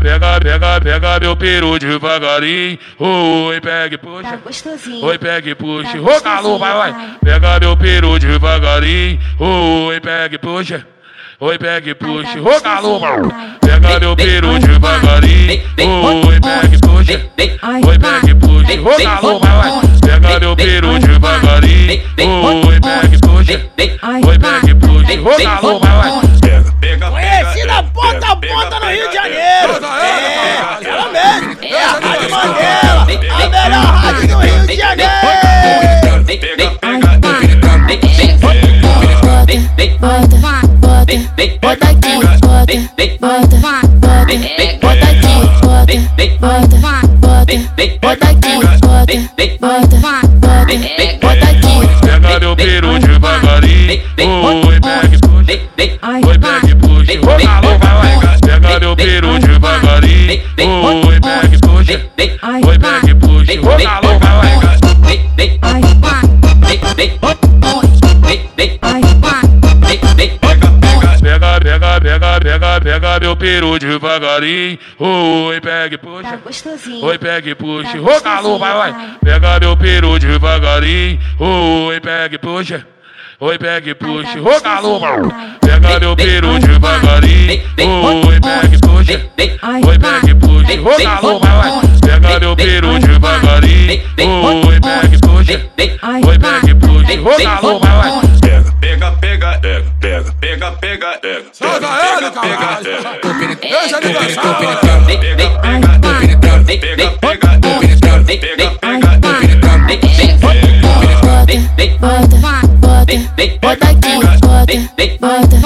Pega, pega, pega, pega meu peru devagarinho. Oi, pega e puxa. Tá gostosinho. Oi, pega e puxa. Tá Ô, calor, vai, vai. gostosinho, Pega meu peru devagarinho. Oi, pega e puxa. Oi, pega e puxa. tá Ô, gostosinho, vai. vai. Pega meu peru devagarinho. Oi, pega e puxa. Oi, pega e puxa. Ô, vai, vai. Pega meu peru devagarinho. Oi, pega e puxa. Oi, pega e puxa. Ô, calor, bota, bota aqui, bota, bota, bota, bota aqui, bota, bota, bota, bota aqui, bota, bota, bota, bota aqui. Pega meu peru devagarinho. Oi, pega e puxa. ai, Oi, e puxa. Ô, calor, vai, vai. Pega meu peru devagarinho. Oi, e puxa. ai, Oi, e puxa. Ô, calor, vai, vai. Pega, meu peru devagarinho. Oi, pega e tá puxa. gostosinho. Oi, pega e puxa. Tá Ô, calor, vai, vai. Pega meu peru devagarinho. Oi, pega e puxa. Oi, pega e puxa. Ô, calor, vai. Pega meu peru devagarinho. Oi, pega e puxa. Oi, pega e puxa. Ô, calor, vai, vai. Pega meu peru devagarinho. Oi, pega e puxa. Oi, pega e puxa. Ô, calor, vai, vai. Pega, pega, pega, pega, pega, pega, pega. Solta ele, caralho. Deixa ele dançar. Pega, pega, pega, pega, pega, pega, Bota, aqui, bota, bota, bota, bota aqui, bota, bota,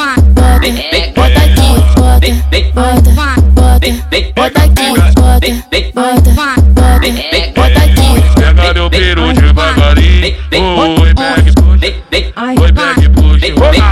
bota, bota aqui, bota, bota, bota, bota aqui. Pega meu peru devagarinho. Oi, pega e puxa. ai, Oi, pega e puxa.